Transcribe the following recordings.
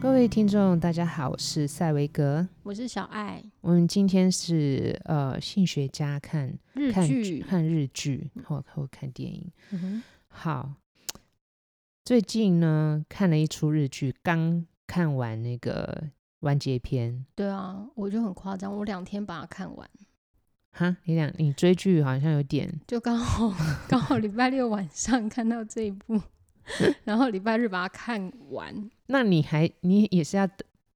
各位听众，大家好，我是塞维格，我是小爱。我们今天是呃性学家看日剧，看日剧或或看电影。嗯哼，好，最近呢看了一出日剧，刚看完那个完结篇。对啊，我就很夸张，我两天把它看完。哈，你两你追剧好像有点，就刚好 刚好礼拜六晚上看到这一部。然后礼拜日把它看完，那你还你也是要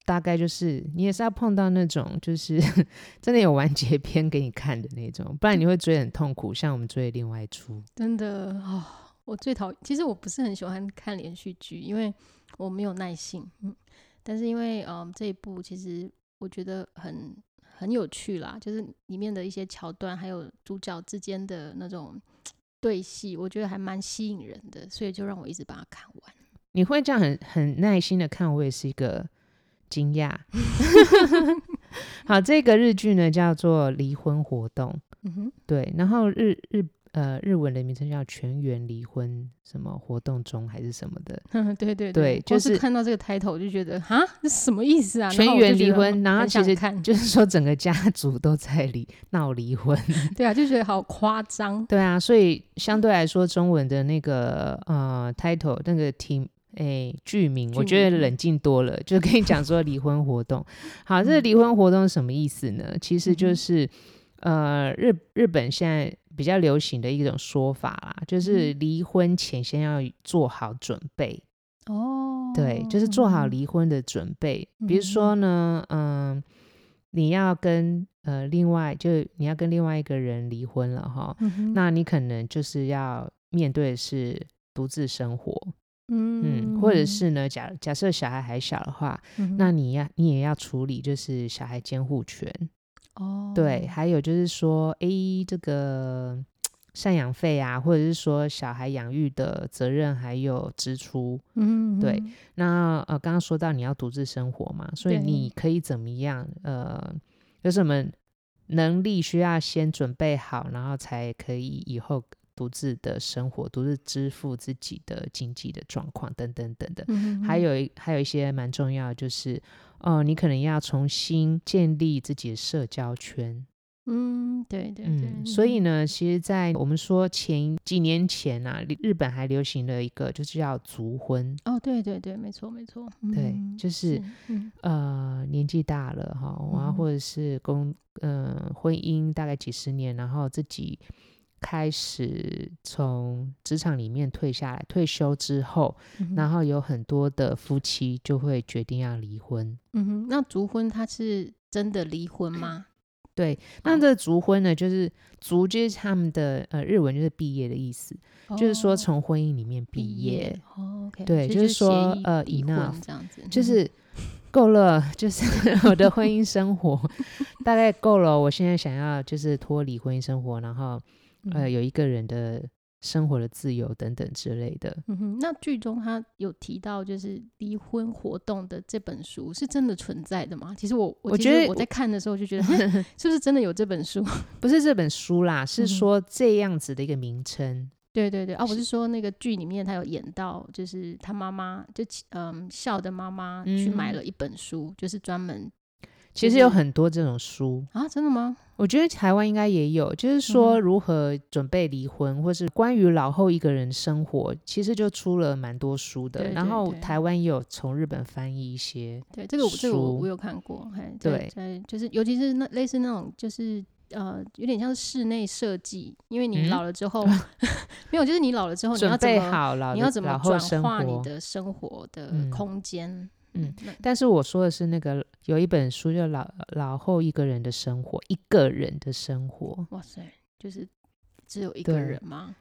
大概就是你也是要碰到那种就是 真的有完结篇给你看的那种，不然你会追很痛苦。像我们追的另外一出，真的哦，我最讨厌。其实我不是很喜欢看连续剧，因为我没有耐性。嗯，但是因为嗯这一部其实我觉得很很有趣啦，就是里面的一些桥段，还有主角之间的那种。对戏，我觉得还蛮吸引人的，所以就让我一直把它看完。你会这样很很耐心的看，我也是一个惊讶。好，这个日剧呢叫做《离婚活动》，嗯哼，对，然后日日。呃，日文的名称叫全员离婚，什么活动中还是什么的？对对对，对就是，是看到这个 title 就觉得啊，这什么意思啊？全员离婚，然后其实看就是 说整个家族都在离闹离婚。对啊，就觉得好夸张。对啊，所以相对来说，中文的那个呃 title 那个题诶剧名，我觉得冷静多了，就跟你讲说离婚活动。好，这个离婚活动是什么意思呢？其实就是。呃，日日本现在比较流行的一种说法啦，就是离婚前先要做好准备。哦，对，就是做好离婚的准备。嗯、比如说呢，嗯、呃，你要跟呃另外，就你要跟另外一个人离婚了哈、嗯，那你可能就是要面对的是独自生活。嗯，嗯，或者是呢，假假设小孩还小的话，嗯、那你要你也要处理就是小孩监护权。哦、oh.，对，还有就是说，哎，这个赡养费啊，或者是说小孩养育的责任还有支出，嗯，对。那呃，刚刚说到你要独自生活嘛，所以你可以怎么样？呃，有什么能力需要先准备好，然后才可以以后独自的生活，独自支付自己的经济的状况等等等等。嗯，还有一还有一些蛮重要的就是。哦，你可能要重新建立自己的社交圈。嗯，对对对。嗯，所以呢，其实，在我们说前几年前啊，日本还流行了一个，就是叫族婚。哦，对对对，没错没错。对，就是，是呃，年纪大了哈，然后或者是公呃婚姻大概几十年，然后自己。开始从职场里面退下来，退休之后，嗯，然后有很多的夫妻就会决定要离婚。嗯哼，那族婚他是真的离婚吗？对，那这族婚呢，就是族就是他们的呃日文就是毕业的意思，哦，就是说从婚姻里面毕业。毕业哦，okay，对，就是说呃，enough 这样子，就是够了，就是 我的婚姻生活 大概够了，我现在想要就是脱离婚姻生活，然后。呃，有一个人的生活的自由等等之类的。嗯哼，那剧中他有提到，就是离婚活动的这本书是真的存在的吗？其实我我觉得我在看的时候就觉得，是不是真的有这本书？不是这本书啦，是说这样子的一个名称。嗯。对对对，哦，我是说那个剧里面他有演到，就是他妈妈就嗯笑的妈妈去买了一本书，嗯、就是专门。其实有很多这种书。啊，真的吗？我觉得台湾应该也有，就是说如何准备离婚，嗯、或是关于老后一个人生活，其实就出了蛮多书的。对对对，然后台湾也有从日本翻译一些书，对这个这个我我有看过，嘿对，对，就是尤其是那类似那种就是呃有点像室内设计，因为你老了之后、嗯、没有，就是你老了之后你要怎么你要怎么转化你的生活的空间。嗯，但是我说的是那个有一本书叫老老后一个人的生活，一个人的生活。哇塞，就是只有一个人吗？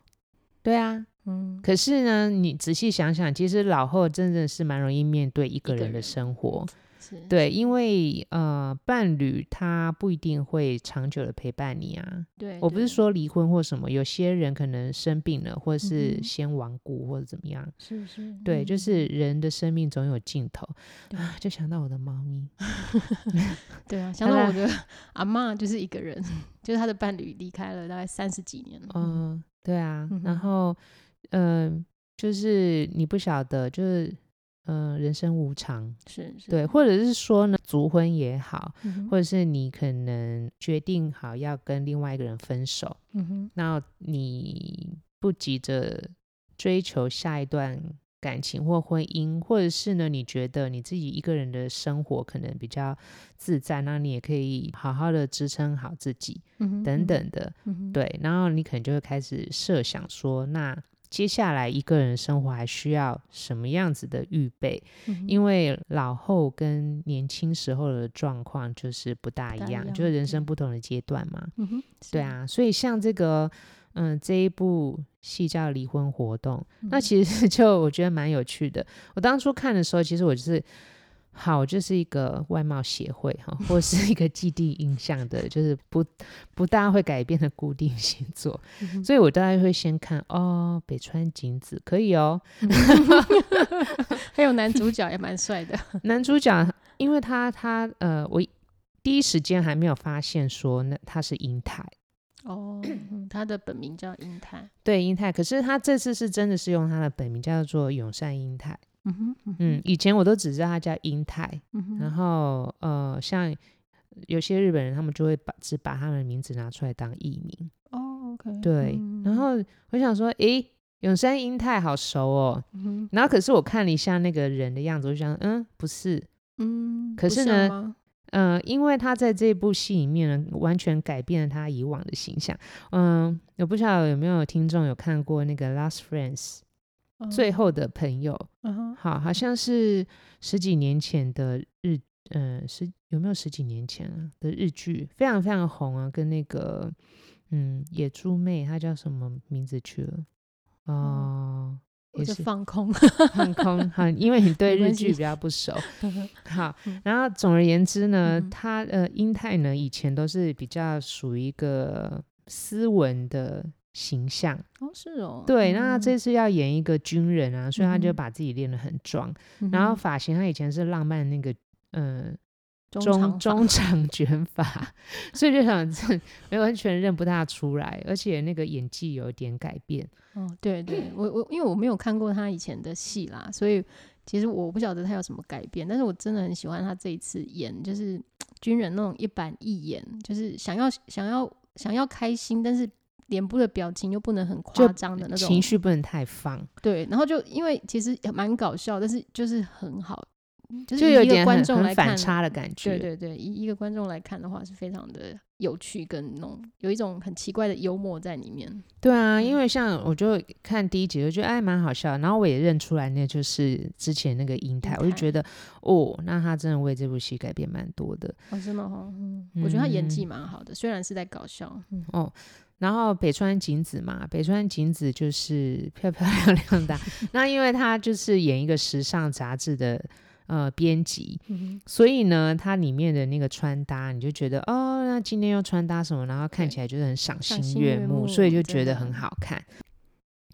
对，对啊，嗯。可是呢，你仔细想想，其实老后真的是蛮容易面对一个人的生活。是对，因为呃，伴侣他不一定会长久的陪伴你啊。对，我不是说离婚或什么，有些人可能生病了，或是先亡故，或者怎么样。是是。对，就是人的生命总有尽头。啊，就想到我的猫咪。对啊，想到我的阿嬷，就是一个人，就是他的伴侣离开了大概三十几年了。嗯，对啊，然后嗯。就是你不晓得，就是嗯、呃，人生无常，是，是。对，或者是说呢，卒婚也好，嗯、或者是你可能决定好要跟另外一个人分手，嗯哼，那你不急着追求下一段感情或婚姻，或者是呢，你觉得你自己一个人的生活可能比较自在，那你也可以好好的支撑好自己，嗯哼，等等的，嗯，对，然后你可能就会开始设想说，那。接下来一个人生活还需要什么样子的预备？嗯、因为老后跟年轻时候的状况就是不大一样，一样就是人生不同的阶段嘛。嗯、对啊，所以像这个，嗯，这一部戏叫《离婚活动》，嗯，那其实 就我觉得蛮有趣的。我当初看的时候，其实我就是。好，就是一个外貌协会哈，或是一个既定印象的，就是不不大会改变的固定星座，嗯、所以我大概会先看哦，北川景子可以哦，还有男主角也蛮帅的，男主角，因为他他呃，我第一时间还没有发现说那他是英泰。哦，他的本名叫英泰，对英泰，可是他这次是真的是用他的本名叫做永善英泰。嗯哼，嗯哼，嗯，以前我都只知道他叫英泰，嗯，然后呃，像有些日本人，他们就会把只把他们的名字拿出来当艺名。哦，OK，对，嗯。然后我想说，诶，永山英泰好熟哦，嗯。然后可是我看了一下那个人的样子，我就想，嗯，不是，嗯，可是呢，嗯，呃，因为他在这部戏里面呢，完全改变了他以往的形象。嗯，我不知道有没有听众有看过那个《Last Friends》。最后的朋友，嗯、好，好像是十几年前的日，呃，十有没有十几年前啊的日剧，非常非常红啊，跟那个，嗯，野猪妹，她叫什么名字去了？哦、呃，也是放空，放空，好，因为你对日剧比较不熟，好，然后总而言之呢，嗯、他呃，英泰呢，以前都是比较属于一个斯文的。形象哦，是哦，对，嗯、那他这次要演一个军人啊，所以他就把自己练得很壮、嗯，然后发型他以前是浪漫那个，嗯，中中长卷发，所以就想没完全认不大出来，而且那个演技有点改变。哦，对对，我我因为我没有看过他以前的戏啦，所以其实我不晓得他有什么改变，但是我真的很喜欢他这一次演，就是 军人那种一板一眼，就是想要想要想要开心，但是。脸部的表情又不能很夸张的那种，情绪不能太放。对，然后就因为其实蛮搞笑，但是就是很好，就是一个观众来看反差的感觉。对对对，一一个观众来看的话，是非常的有趣，跟那种有一种很奇怪的幽默在里面。对啊，因为像我就看第一集，我觉得哎蛮好笑，然后我也认出来那就是之前那个英泰，我就觉得哦，那他真的为这部戏改变蛮多的。哦，真的哈，嗯，我觉得他演技蛮好的，嗯，虽然是在搞笑。嗯，哦。然后北川景子嘛，北川景子就是漂漂亮亮的。那因为她就是演一个时尚杂志的呃编辑，嗯，所以呢，她里面的那个穿搭，你就觉得哦，那今天又穿搭什么，然后看起来就是很赏心悦目，所以就觉得很好看。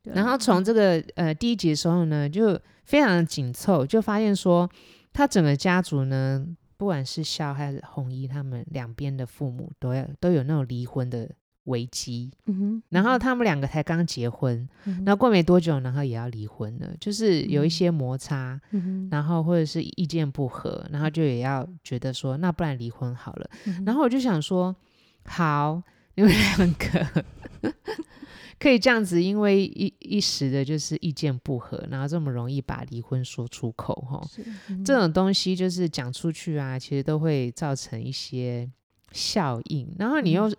然后从这个呃第一集的时候呢，就非常的紧凑，就发现说，他整个家族呢，不管是孝还是红衣，他们两边的父母都要都有那种离婚的。危机，嗯，然后他们两个才刚结婚，嗯，然后过没多久，然后也要离婚了，就是有一些摩擦，嗯，然后或者是意见不合，然后就也要觉得说，那不然离婚好了，嗯。然后我就想说，好，你们两个 可以这样子，因为一一时的就是意见不合，然后这么容易把离婚说出口，哈，嗯，这种东西就是讲出去啊，其实都会造成一些效应，然后你又。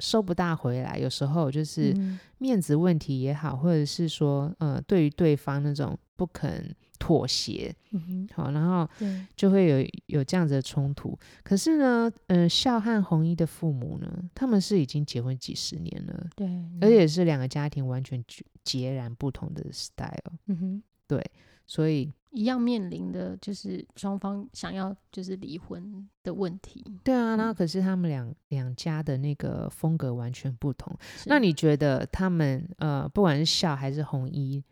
嗯收不大回来，有时候就是面子问题也好，嗯、或者是说，呃，对于对方那种不肯妥协，嗯、好，然后就会有有这样子的冲突。可是呢，嗯、呃，孝和红衣的父母呢，他们是已经结婚几十年了，对，而且是两个家庭完全截然不同的 style，嗯哼，对，所以一样面临的就是双方想要就是离婚的问题。对啊，那可是他们两两家的那个风格完全不同。那你觉得他们呃，不管是孝还是红衣，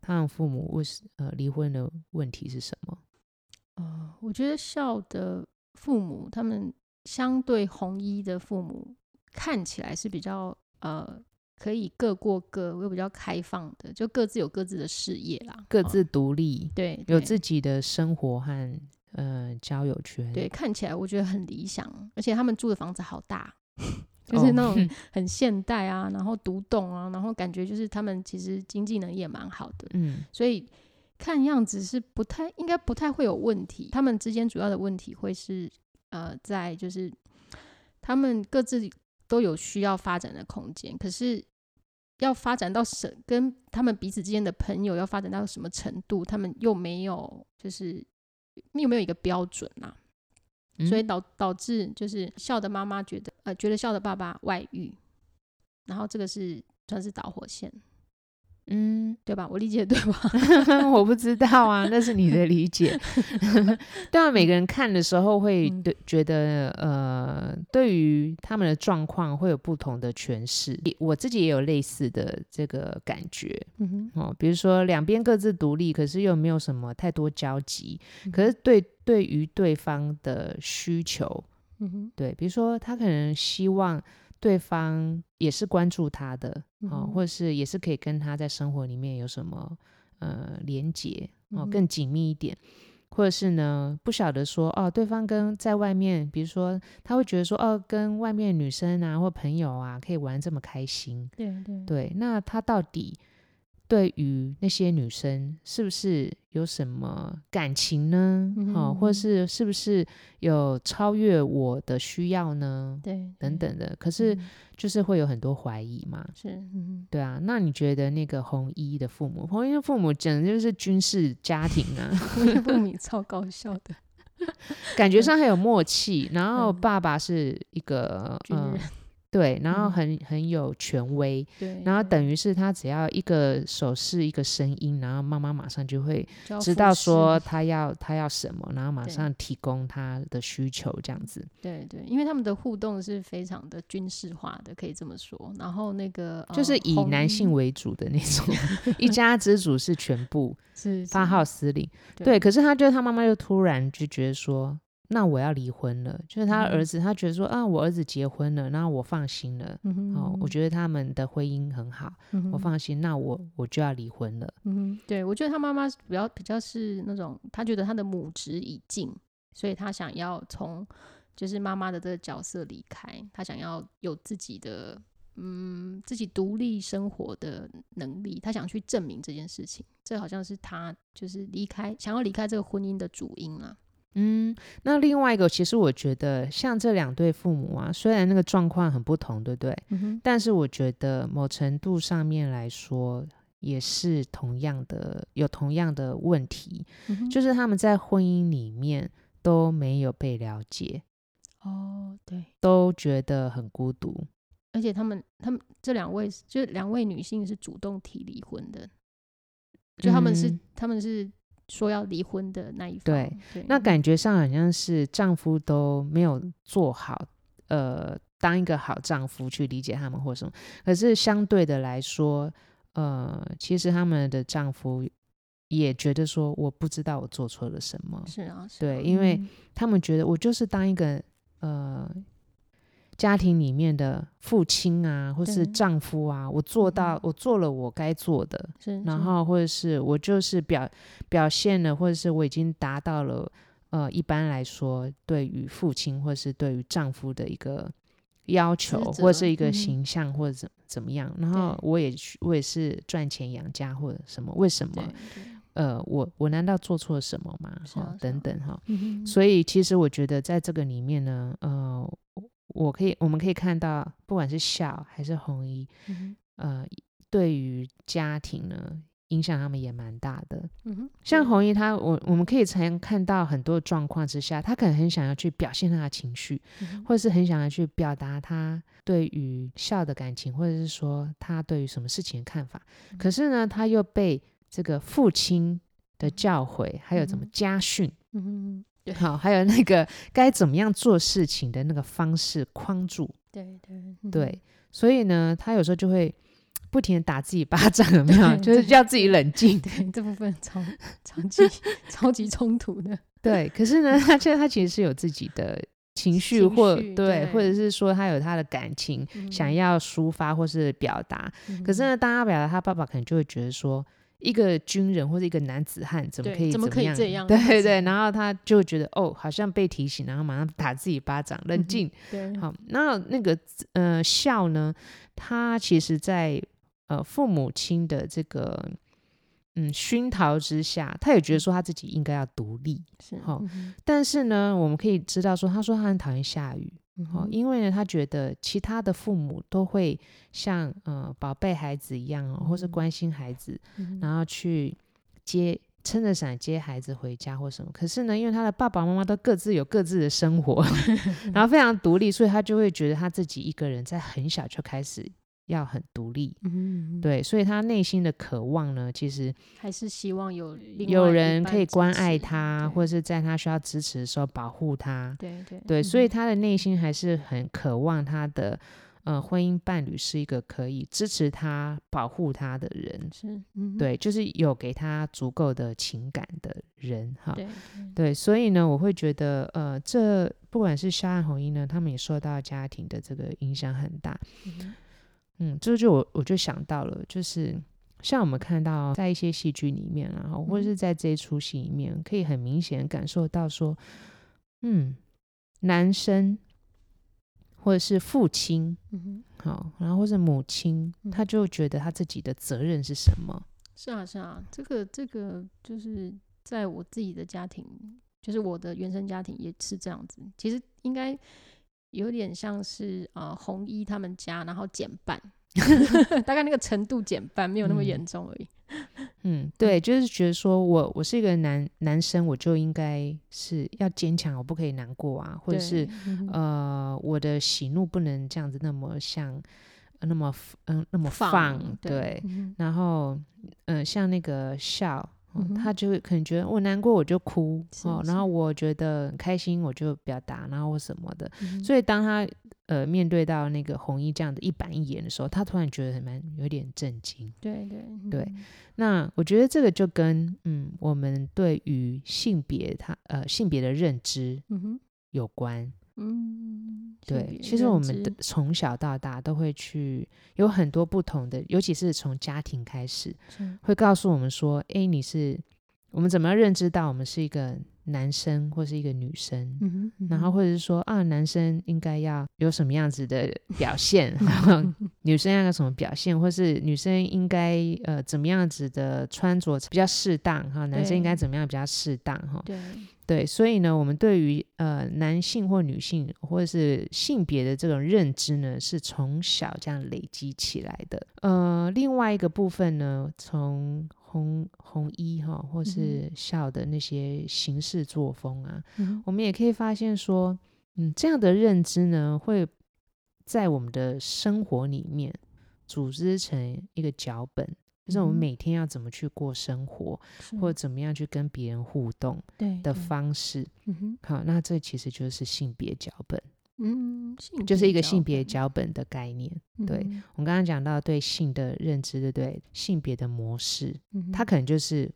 他们父母为什呃离婚的问题是什么？呃，我觉得孝的父母，他们相对红衣的父母看起来是比较呃。可以各过各，又比较开放的，就各自有各自的事业啦，各自独立，哦、对，对，有自己的生活和呃交友圈。对，看起来我觉得很理想，而且他们住的房子好大，就是那种 很现代啊，然后独栋啊，然后感觉就是他们其实经济能力也蛮好的，嗯，所以看样子是不太应该不太会有问题。他们之间主要的问题会是呃，在就是他们各自。都有需要发展的空间，可是要发展到什，跟他们彼此之间的朋友要发展到什么程度，他们又没有，就是又没有一个标准啊，嗯、所以导导致就是笑的妈妈觉得，呃，觉得笑的爸爸外遇，然后这个是算是导火线。嗯，对吧？我理解对吧？我不知道啊，那是你的理解。对啊，每个人看的时候会对觉得，呃，对于他们的状况会有不同的诠释。我自己也有类似的这个感觉。嗯哼，哦，比如说两边各自独立，可是又没有什么太多交集。嗯、可是对对于对方的需求，嗯哼，对，比如说他可能希望。对方也是关注他的，哦、嗯，或者是也是可以跟他在生活里面有什么呃连接哦，更紧密一点，嗯、或者是呢不晓得说哦，对方跟在外面，比如说他会觉得说哦，跟外面女生啊或朋友啊可以玩这么开心，对对。对，那他到底？对于那些女生，是不是有什么感情呢？好、嗯哦，或是是不是有超越我的需要呢？对，等等的。可是就是会有很多怀疑嘛。是，嗯，对啊。那你觉得那个红衣的父母，红衣的父母简直就是军事家庭啊！红衣父母超搞笑的，感觉上很有默契。然后爸爸是一个军人。对，然后很、嗯、很有权威，对，然后等于是他只要一个手势一个声音，然后妈妈马上就会知道说他要他要什么，然后马上提供他的需求这样子。对对，因为他们的互动是非常的军事化的，可以这么说。然后那个就是以男性为主的那 种，一家之主是全部是发号司令。对，对，可是他就他妈妈就突然就觉得说。那我要离婚了，就是他儿子，他觉得说啊，我儿子结婚了，然后我放心了，嗯哼嗯哼哦，我觉得他们的婚姻很好，嗯、我放心，那我我就要离婚了。嗯，对，我觉得他妈妈比较比较是那种，他觉得他的母职已尽，所以他想要从就是妈妈的这个角色离开，他想要有自己的嗯自己独立生活的能力，他想去证明这件事情，这好像是他就是离开想要离开这个婚姻的主因啊。嗯，那另外一个，其实我觉得像这两对父母啊，虽然那个状况很不同，对不对？但是我觉得某程度上面来说，也是同样的，有同样的问题，嗯。就是他们在婚姻里面都没有被了解。哦，对，都觉得很孤独，而且他们，他们这两位，就两位女性是主动提离婚的，就他们是，嗯、他们是。说要离婚的那一方，对，对，那感觉上好像是丈夫都没有做好，呃，当一个好丈夫去理解他们或什么。可是相对的来说，呃，其实他们的丈夫也觉得说，我不知道我做错了什么。是啊，是啊，对，因为他们觉得我就是当一个，呃。家庭里面的父亲啊，或是丈夫啊，我做到，我做了我该做的，然后或者是我就是表表现了，或者是我已经达到了，呃，一般来说对于父亲或是对于丈夫的一个要求，或者是一个形象或者怎怎么样，然后我也我也是赚钱养家或者什么，为什么？呃，我我难道做错了什么吗？哈，等等哈，所以其实我觉得在这个里面呢，呃。我可以，我们可以看到，不管是孝还是红衣，嗯、呃，对于家庭呢，影响他们也蛮大的。嗯、哼像红衣他，我我们可以常看到很多状况之下，他可能很想要去表现他的情绪，嗯、或者是很想要去表达他对于笑的感情，或者是说他对于什么事情的看法。嗯、可是呢，他又被这个父亲的教诲，还有怎么家训，嗯，对，好，还有那个该怎么样做事情的那个方式框住，对对、嗯、对，所以呢，他有时候就会不停的打自己巴掌，有没有？就是叫自己冷静。对，这部分超超级超级冲突的。对，可是呢，他觉得他其实是有自己的情绪，或对，对，或者是说他有他的感情、嗯、想要抒发或是表达。嗯、可是呢，当他表达，他爸爸可能就会觉得说。一个军人或者一个男子汉怎么可以怎么可以这样？对对对，然后他就觉得哦，好像被提醒，然后马上打自己巴掌，冷静。嗯、对，好，那那个呃孝呢，他其实在呃父母亲的这个嗯熏陶之下，他也觉得说他自己应该要独立。是，好、嗯，但是呢，我们可以知道说，他说他很讨厌下雨。哦，因为呢，他觉得其他的父母都会像呃宝贝孩子一样哦，或是关心孩子，嗯、然后去接撑着伞接孩子回家或什么。可是呢，因为他的爸爸妈妈都各自有各自的生活，然后非常独立，所以他就会觉得他自己一个人在很小就开始。要很独立，嗯，对，所以他内心的渴望呢，其实还是希望有有人可以关爱他，或者是在他需要支持的时候保护他，对对。对，所以他的内心还是很渴望他的呃婚姻伴侣是一个可以支持他、保护他的人，是，嗯，对，就是有给他足够的情感的人，哈，对。对，所以呢，我会觉得呃，这不管是肖汉红呢，他们也受到家庭的这个影响很大。嗯嗯，这就我我就想到了，就是像我们看到在一些戏剧里面啊，或者是在这一出戏里面，可以很明显感受到说，嗯，男生或者是父亲，嗯，好，然后或者母亲，他就觉得他自己的责任是什么？是啊，是啊，这个这个就是在我自己的家庭，就是我的原生家庭也是这样子。其实应该。有点像是呃红衣他们家，然后减半，大概那个程度减半，没有那么严重而已。嗯，对，就是觉得说我我是一个男男生，我就应该是要坚强，我不可以难过啊，或者是呃我的喜怒不能这样子那么像那么嗯、呃、那么放，放对，对嗯、然后嗯、呃、像那个笑。嗯、他就会可能觉得我难过我就哭哦，然后我觉得很开心我就表达，然后或什么的。嗯、所以当他呃面对到那个红衣这样的一板一眼的时候，他突然觉得蛮有点震惊。对对、嗯、对。那我觉得这个就跟嗯我们对于性别他呃性别的认知有关。嗯，对，其实我们的从小到大都会去有很多不同的，尤其是从家庭开始，会告诉我们说，哎，你是我们怎么样认知到我们是一个男生或是一个女生，嗯然后或者是说啊，男生应该要有什么样子的表现，然后 女生要有什么表现，或是女生应该呃怎么样子的穿着比较适当哈，男生应该怎么样比较适当哈？对。对，所以呢，我们对于呃男性或女性或者是性别的这种认知呢，是从小这样累积起来的。呃，另外一个部分呢，从红红衣哈，或是笑的那些行事作风啊，嗯，我们也可以发现说，嗯，这样的认知呢，会在我们的生活里面组织成一个脚本。就是我们每天要怎么去过生活，嗯、或者怎么样去跟别人互动的方式。好，那这其实就是性别脚本。嗯，就是一个性别脚本的概念。嗯、对，我们刚刚讲到对性的认知，对不对？性别的模式，嗯、它可能就是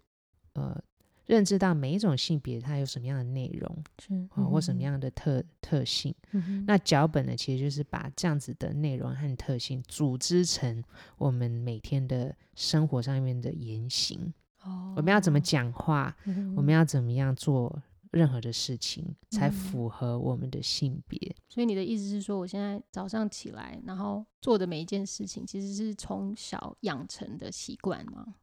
呃。认知到每一种性别它有什么样的内容，嗯、或什么样的特特性，嗯、那脚本呢，其实就是把这样子的内容和特性组织成我们每天的生活上面的言行。哦，我们要怎么讲话？嗯、我们要怎么样做任何的事情，才符合我们的性别？所以你的意思是说，我现在早上起来，然后做的每一件事情，其实是从小养成的习惯吗？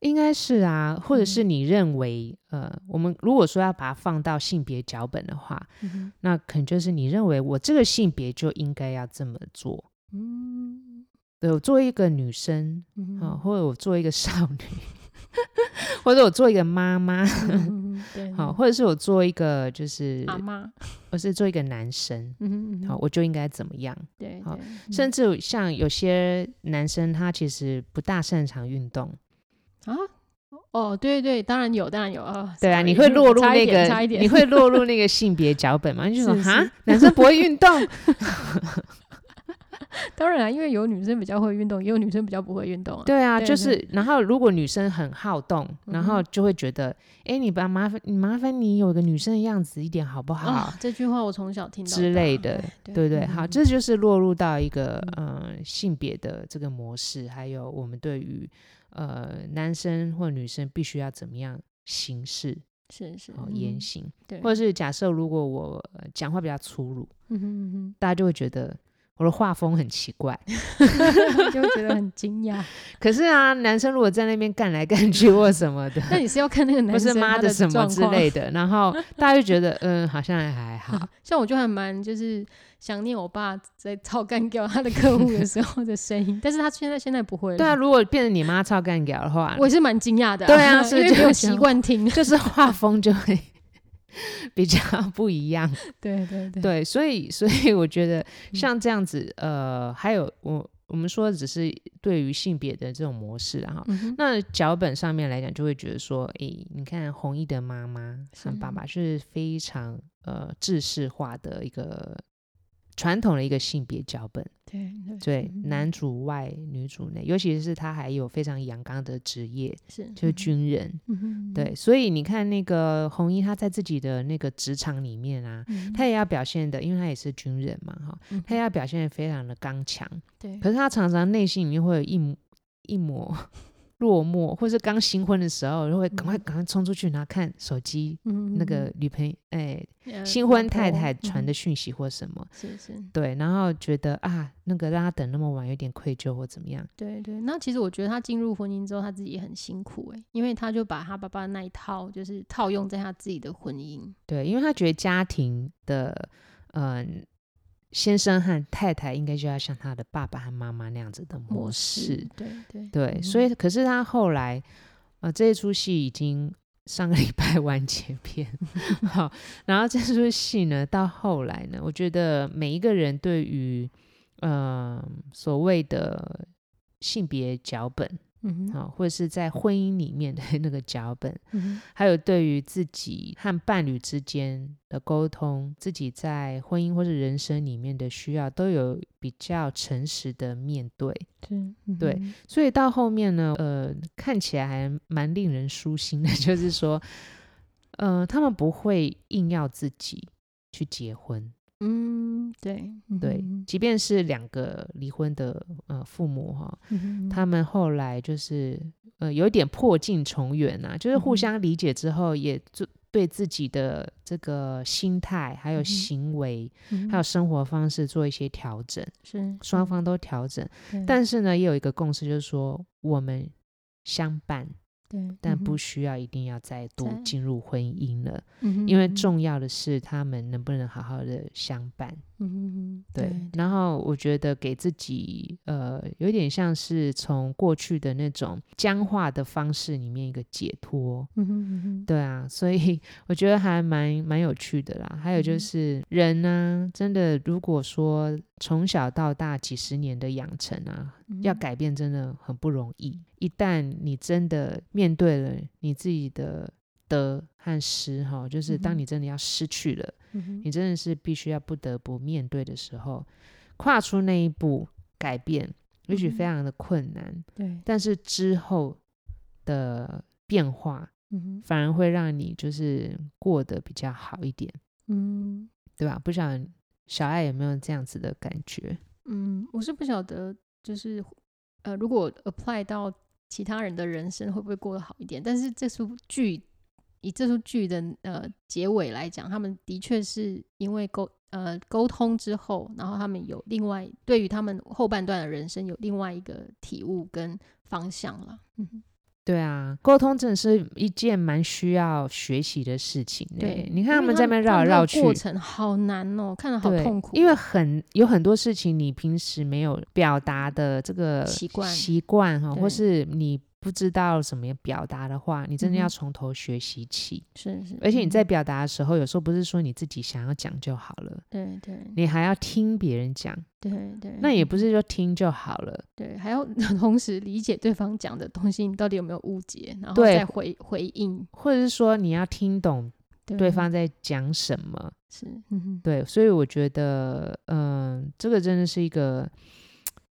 应该是啊，或者是你认为，嗯、呃，我们如果说要把它放到性别脚本的话，嗯、那可能就是你认为我这个性别就应该要这么做。嗯，对，我作为一个女生，嗯、啊，或者我作为一个少女，或者我做一个妈妈，嗯、对，好，或者是我做一个就是妈妈，或是做一个男生，嗯、好，我就应该怎么样？对，好，甚至像有些男生，他其实不大擅长运动。啊，哦，对对，当然有，当然有啊。对啊，你会落入那个，你会落入那个性别脚本吗？你就说哈，男生不会运动。当然啊，因为有女生比较会运动，也有女生比较不会运动啊。对啊，对就是，然后如果女生很好动，然后就会觉得，哎、嗯，你把麻烦你麻烦你有个女生的样子一点好不好？哦、这句话我从小听到之类的，对对，对、嗯，好，这就是落入到一个嗯、呃、性别的这个模式，还有我们对于呃男生或女生必须要怎么样行事，是是，哦言行，对，或者是假设如果我讲话比较粗鲁，嗯哼嗯哼，大家就会觉得。我的画风很奇怪，就会觉得很惊讶。可是啊，男生如果在那边干来干去或什么的，那你是要看那个男生妈的什么之类的，然后大家就觉得嗯，好像还，还好。像我就还蛮就是想念我爸在操干掉他的客户的时候的声音，但是他现在现在不会了。对啊，如果变成你妈操干掉的话，我是蛮惊讶的、啊。对啊，是不是就没有习惯听，就是画风就会。比较 不一样，对对对，对，所以所以我觉得像这样子，嗯、呃，还有我我们说的只是对于性别的这种模式啊，嗯、那脚本上面来讲，就会觉得说，诶、欸，你看弘毅的妈妈和爸爸是非常呃制式化的一个。传统的一个性别脚本，对对，对嗯、男主外女主内，尤其是他还有非常阳刚的职业，是就是军人、嗯，对，所以你看那个红衣他在自己的那个职场里面啊、嗯，他也要表现的，因为他也是军人嘛，哈、嗯，他也要表现的非常的刚强，对，可是他常常内心里面会有一一抹。落寞，或是刚新婚的时候，就会赶快赶快冲出去，然后看手机、嗯，那个女朋友哎、欸，新婚太太传的讯息或什么，是、嗯、是，对，然后觉得啊，那个让他等那么晚，有点愧疚或怎么样。对对，那其实我觉得他进入婚姻之后，他自己也很辛苦哎、欸，因为他就把他爸爸那一套，就是套用在他自己的婚姻。对，因为他觉得家庭的，嗯、呃。先生和太太应该就要像他的爸爸和妈妈那样子的模式，对对。对、嗯，所以可是他后来，呃，这一出戏已经上个礼拜完结篇，好，然后这出戏呢，到后来呢，我觉得每一个人对于，呃，所谓的性别脚本。嗯，好，或者是在婚姻里面的那个脚本，嗯，还有对于自己和伴侣之间的沟通，自己在婚姻或者人生里面的需要，都有比较诚实的面对，嗯、对，所以到后面呢，呃，看起来还蛮令人舒心的，就是说，呃，他们不会硬要自己去结婚。嗯，对对，即便是两个离婚的呃父母哈、嗯，他们后来就是呃有一点破镜重圆呐、啊，就是互相理解之后，也就对自己的这个心态、还有行为、嗯、还有生活方式做一些调整，是双方都调整，但是呢，也有一个共识，就是说我们相伴。对，但不需要一定要再度进入婚姻了，嗯，因为重要的是他们能不能好好的相伴。嗯对，对。然后我觉得给自己呃，有点像是从过去的那种僵化的方式里面一个解脱。嗯对啊，所以我觉得还蛮蛮有趣的啦。还有就是人呢，真的如果说从小到大几十年的养成啊。要改变真的很不容易。一旦你真的面对了你自己的得和失，哈，就是当你真的要失去了，嗯，你真的是必须要不得不面对的时候，跨出那一步改变，也许非常的困难，嗯，对，但是之后的变化，嗯，反而会让你就是过得比较好一点，嗯，对吧？不晓得小爱有没有这样子的感觉？嗯，我是不晓得。就是，呃，如果 apply 到其他人的人生，会不会过得好一点？但是这出剧以这出剧的呃结尾来讲，他们的确是因为沟呃沟通之后，然后他们有另外对于他们后半段的人生有另外一个体悟跟方向了。嗯。对啊，沟通真的是一件蛮需要学习的事情。对，你看他们在那边绕来绕去，过程好难哦，看了好痛苦。因为很有很多事情，你平时没有表达的这个习惯习惯哈，或是你不知道怎么表达的话，你真的要从头学习起。是、嗯、是，而且你在表达的时候，有时候不是说你自己想要讲就好了，对对，你还要听别人讲，对对，那也不是说听就好了，对，还要 同时理解对方讲的东西，你到底有没有误解，然后再回回应，或者是说你要听懂对。方在讲什么，是，嗯，对，所以我觉得，嗯、呃，这个真的是一个。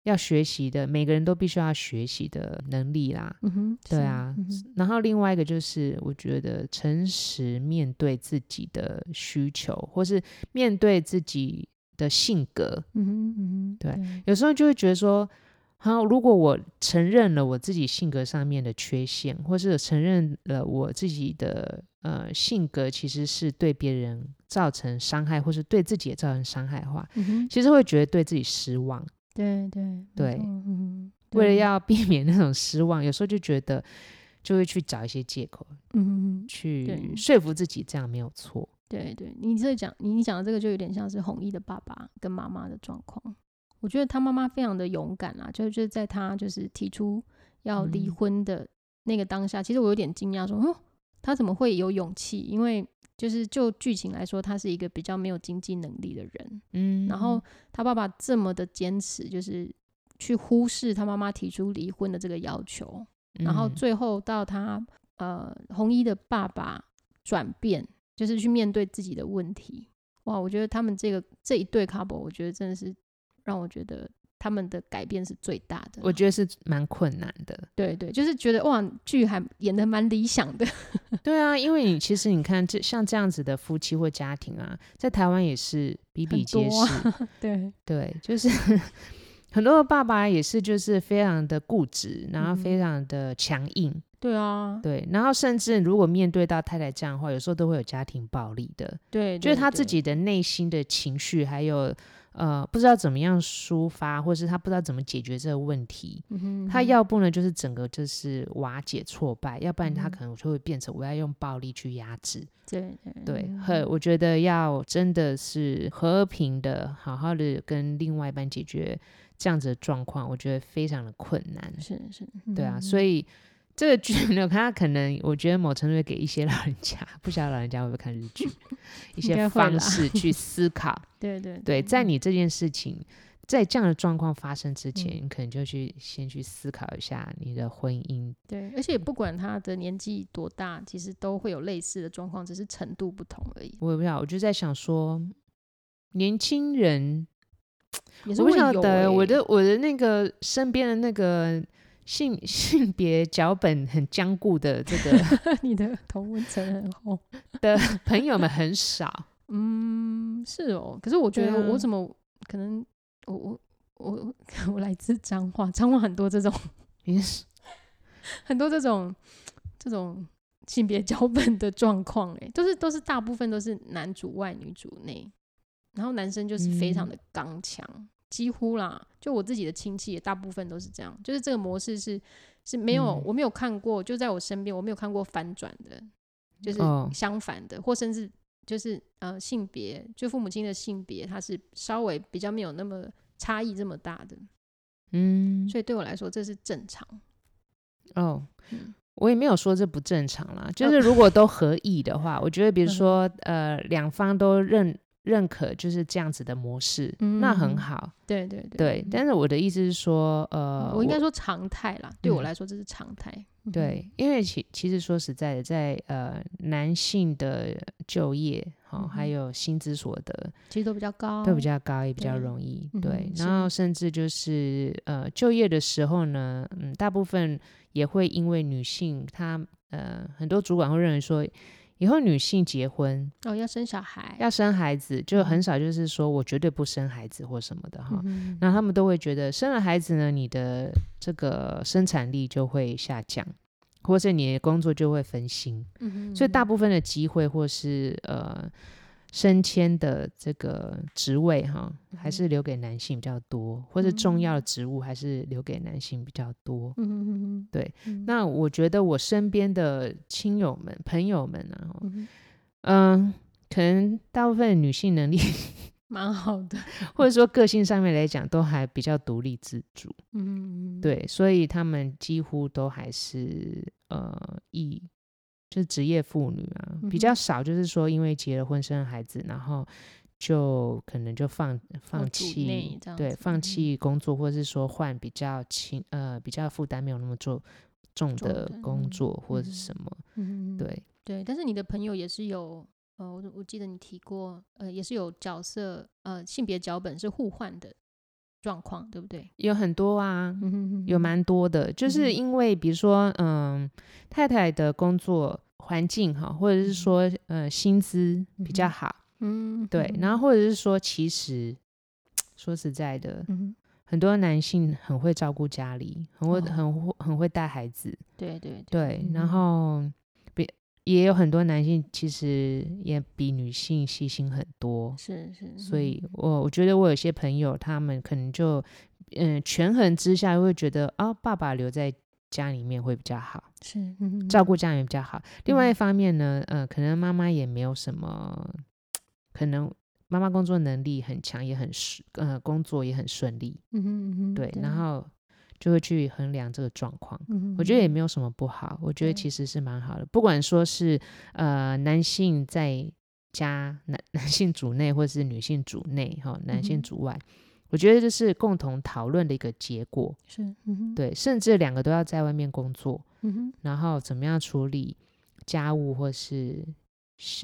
要学习的，每个人都必须要学习的能力啦。嗯哼，对啊。嗯、然后另外一个就是，我觉得诚实面对自己的需求，或是面对自己的性格。嗯哼，嗯哼，对，对。有时候就会觉得说，好，如果我承认了我自己性格上面的缺陷，或是承认了我自己的呃性格其实是对别人造成伤害，或是对自己也造成伤害的话，嗯，其实会觉得对自己失望。对对对，嗯，为了要避免那种失望，有时候就觉得就会去找一些借口，嗯，去说服自己这样没有错。对对，你这讲你你讲的这个就有点像是弘毅的爸爸跟妈妈的状况。我觉得他妈妈非常的勇敢啊，就就是在他就是提出要离婚的那个当下，嗯、其实我有点惊讶，说哦，他怎么会有勇气？因为就是就剧情来说，他是一个比较没有经济能力的人，嗯，然后他爸爸这么的坚持，就是去忽视他妈妈提出离婚的这个要求，嗯、然后最后到他呃红衣的爸爸转变，就是去面对自己的问题，哇，我觉得他们这个这一对 couple，我觉得真的是让我觉得。他们的改变是最大的，我觉得是蛮困难的。对对，就是觉得哇，剧还演的蛮理想的。对啊，因为你其实你看，这像这样子的夫妻或家庭啊，在台湾也是比比皆是。啊、对对，就是很多的爸爸也是，就是非常的固执，然后非常的强硬。嗯、对啊，对，然后甚至如果面对到太太这样的话，有时候都会有家庭暴力的。对，就是他自己的内心的情绪还有。呃，不知道怎么样抒发，或是他不知道怎么解决这个问题。嗯哼嗯哼，他要不呢，就是整个就是瓦解挫败；要不然他可能就会变成我要用暴力去压制。对对，和我觉得要真的是和平的、好好的跟另外一半解决这样子的状况，我觉得非常的困难。是是，对啊，所以。这个剧呢，他可能我觉得某程度会给一些老人家，不晓得老人家会不会看日剧，一些方式去 思考。对对对，对，在你这件事情，在这样的状况发生之前，嗯、你可能就去先去思考一下你的婚姻。对，而且不管他的年纪多大，其实都会有类似的状况，只是程度不同而已。我也不知道，我就在想说，年轻人，也是我不晓得我的我的那个身边的那个。性 性别脚本很僵固的这个，你的同温层很厚 的朋友们很少。嗯，是哦。可是我觉得我怎么可能？我我我我来自脏话，脏话很多这种，很多这种这种性别脚本的状况，哎，都是都是大部分都是男主外女主内，然后男生就是非常的刚强。嗯几乎啦，就我自己的亲戚也大部分都是这样，就是这个模式是是没有、嗯，我没有看过，就在我身边我没有看过反转的，就是相反的，哦、或甚至就是呃性别，就父母亲的性别，他是稍微比较没有那么差异这么大的，嗯，所以对我来说这是正常。哦，嗯、我也没有说这不正常啦，就是如果都合意的话，哦、我觉得比如说呃两方都认。认可就是这样子的模式，嗯、那很好。对对对，对。但是我的意思是说，呃，我应该说常态啦。对我来说，这是常态。嗯、对，因为其其实说实在的，在呃男性的就业，哈、哦嗯，还有薪资所得，其实都比较高，都比较高，也比较容易。对，然后甚至就是呃就业的时候呢，嗯，大部分也会因为女性，她呃很多主管会认为说。以后女性结婚哦，要生小孩，要生孩子，就很少就是说我绝对不生孩子或什么的哈。嗯、那他们都会觉得生了孩子呢，你的这个生产力就会下降，或是你的工作就会分心。嗯、所以大部分的机会或是呃。升迁的这个职位哈，还是留给男性比较多，嗯、或者重要的职务还是留给男性比较多。嗯嗯嗯，对、嗯。那我觉得我身边的亲友们、朋友们啊，嗯，呃、可能大部分女性能力 蛮好的，或者说个性上面来讲都还比较独立自主。嗯，对，所以他们几乎都还是呃以就是职业妇女啊，比较少就是说因为结了婚生了孩子，然后就可能就放放弃，对，放弃工作，或者是说换比较轻呃比较负担没有那么重重的工作或者是什么。嗯，对对，但是你的朋友也是有。呃，我我记得你提过，呃，也是有角色，呃，性别脚本是互换的状况，对不对？有很多啊，有蛮多的，就是因为比如说，嗯、呃，太太的工作环境哈，或者是说，呃，薪资比较好，嗯，对，然后或者是说，其实说实在的，很多男性很会照顾家里，很会。很会很会带孩子，对对对，然后。也有很多男性其实也比女性细心很多，是是，所以我我觉得我有些朋友，他们可能就嗯权衡之下会觉得啊，爸爸留在家里面会比较好，是照顾家人比较好。另外一方面呢，呃，可能妈妈也没有什么，可能妈妈工作能力很强，也很顺，呃，工作也很顺利，嗯哼嗯哼，对，然后。就会去衡量这个状况，嗯，我觉得也没有什么不好，我觉得其实是蛮好的。不管说是呃男性在家，男 男性主内，或者是女性主内，哈，男性主外，嗯，我觉得这是共同讨论的一个结果。是，嗯，对，甚至两个都要在外面工作，嗯，然后怎么样处理家务，或是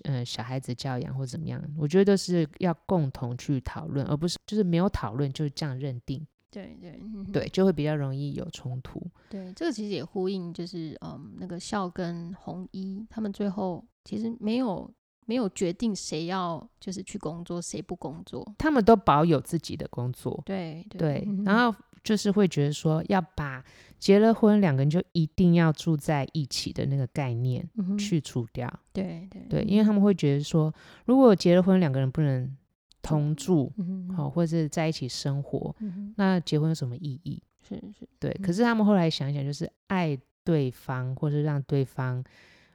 呃小孩子教养，或怎么样，我觉得都是要共同去讨论，而不是就是没有讨论就这样认定。对对、嗯、对，就会比较容易有冲突。对，这个其实也呼应，就是嗯，那个孝跟红衣他们最后其实没有没有决定谁要就是去工作，谁不工作，他们都保有自己的工作。对对，然后就是会觉得说要把结了婚两个人就一定要住在一起的那个概念去除掉。嗯、对对对，因为他们会觉得说，如果结了婚两个人不能。同住，好、嗯，或者是在一起生活、嗯，那结婚有什么意义？是是，对、嗯。可是他们后来想一想，就是爱对方，或是让对方，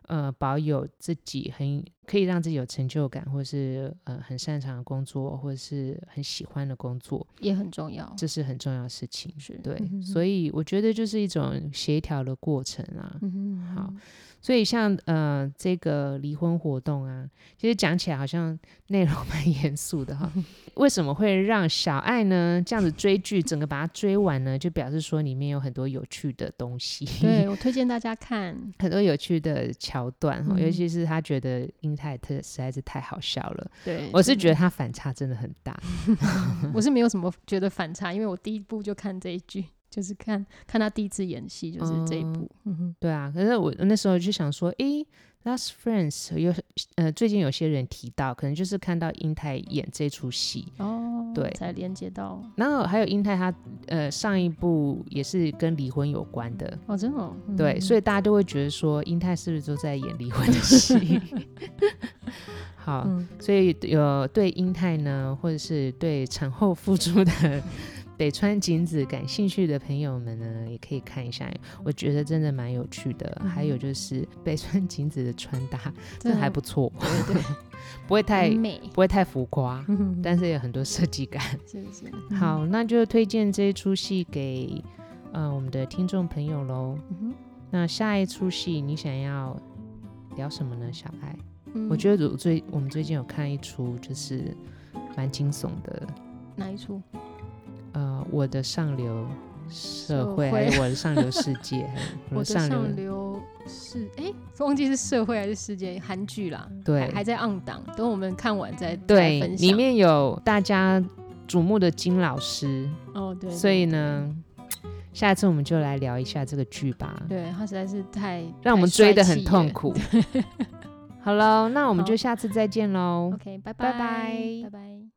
呃，保有自己很可以让自己有成就感，或是呃很擅长的工作，或者是很喜欢的工作，也很重要。这是很重要的事情，是对、嗯。所以我觉得就是一种协调的过程啊。嗯好。所以像呃这个离婚活动啊，其实讲起来好像内容 蛮严肃的哈。为什么会让小爱呢这样子追剧，整个把它追完呢？就表示说里面有很多有趣的东西。对，我推荐大家看很多有趣的桥段哈、嗯，尤其是他觉得英泰特实在是太好笑了。对，我是觉得他反差真的很大。我是没有什么觉得反差，因为我第一部就看这一剧。就是看看他第一次演戏，就是这一部。嗯哼，对啊。可是我那时候就想说，诶，Last Friends 有呃，最近有些人提到，可能就是看到英泰演这出戏哦，对，才连接到。然后还有英泰他呃上一部也是跟离婚有关的哦，真的、哦嗯。对，所以大家都会觉得说，英泰是不是都在演离婚的戏？好、嗯，所以有对英泰呢，或者是对产后复出的。北川景子感兴趣的朋友们呢，也可以看一下，我觉得真的蛮有趣的。嗯、还有就是北川景子的穿搭，真的还不错，对对，不会太美，不会太浮夸，嗯、但是有很多设计感。是是、嗯。好，那就推荐这一出戏给呃我们的听众朋友喽、嗯。那下一出戏你想要聊什么呢，小爱？嗯、我觉得我最我们最近有看一出，就是蛮惊悚的。哪一出？呃，我的上流社会，还有我的上流世界，我的上流世，哎、欸，忘记是社会还是世界，韩剧啦，对，还，在 on 档，等我们看完再对再分享。里面有大家瞩目的金老师哦，对，所以呢，下一次我们就来聊一下这个剧吧。对，他实在是太让我们追得很痛苦。好了，那我们就下次再见喽。OK，拜拜，拜拜，拜拜。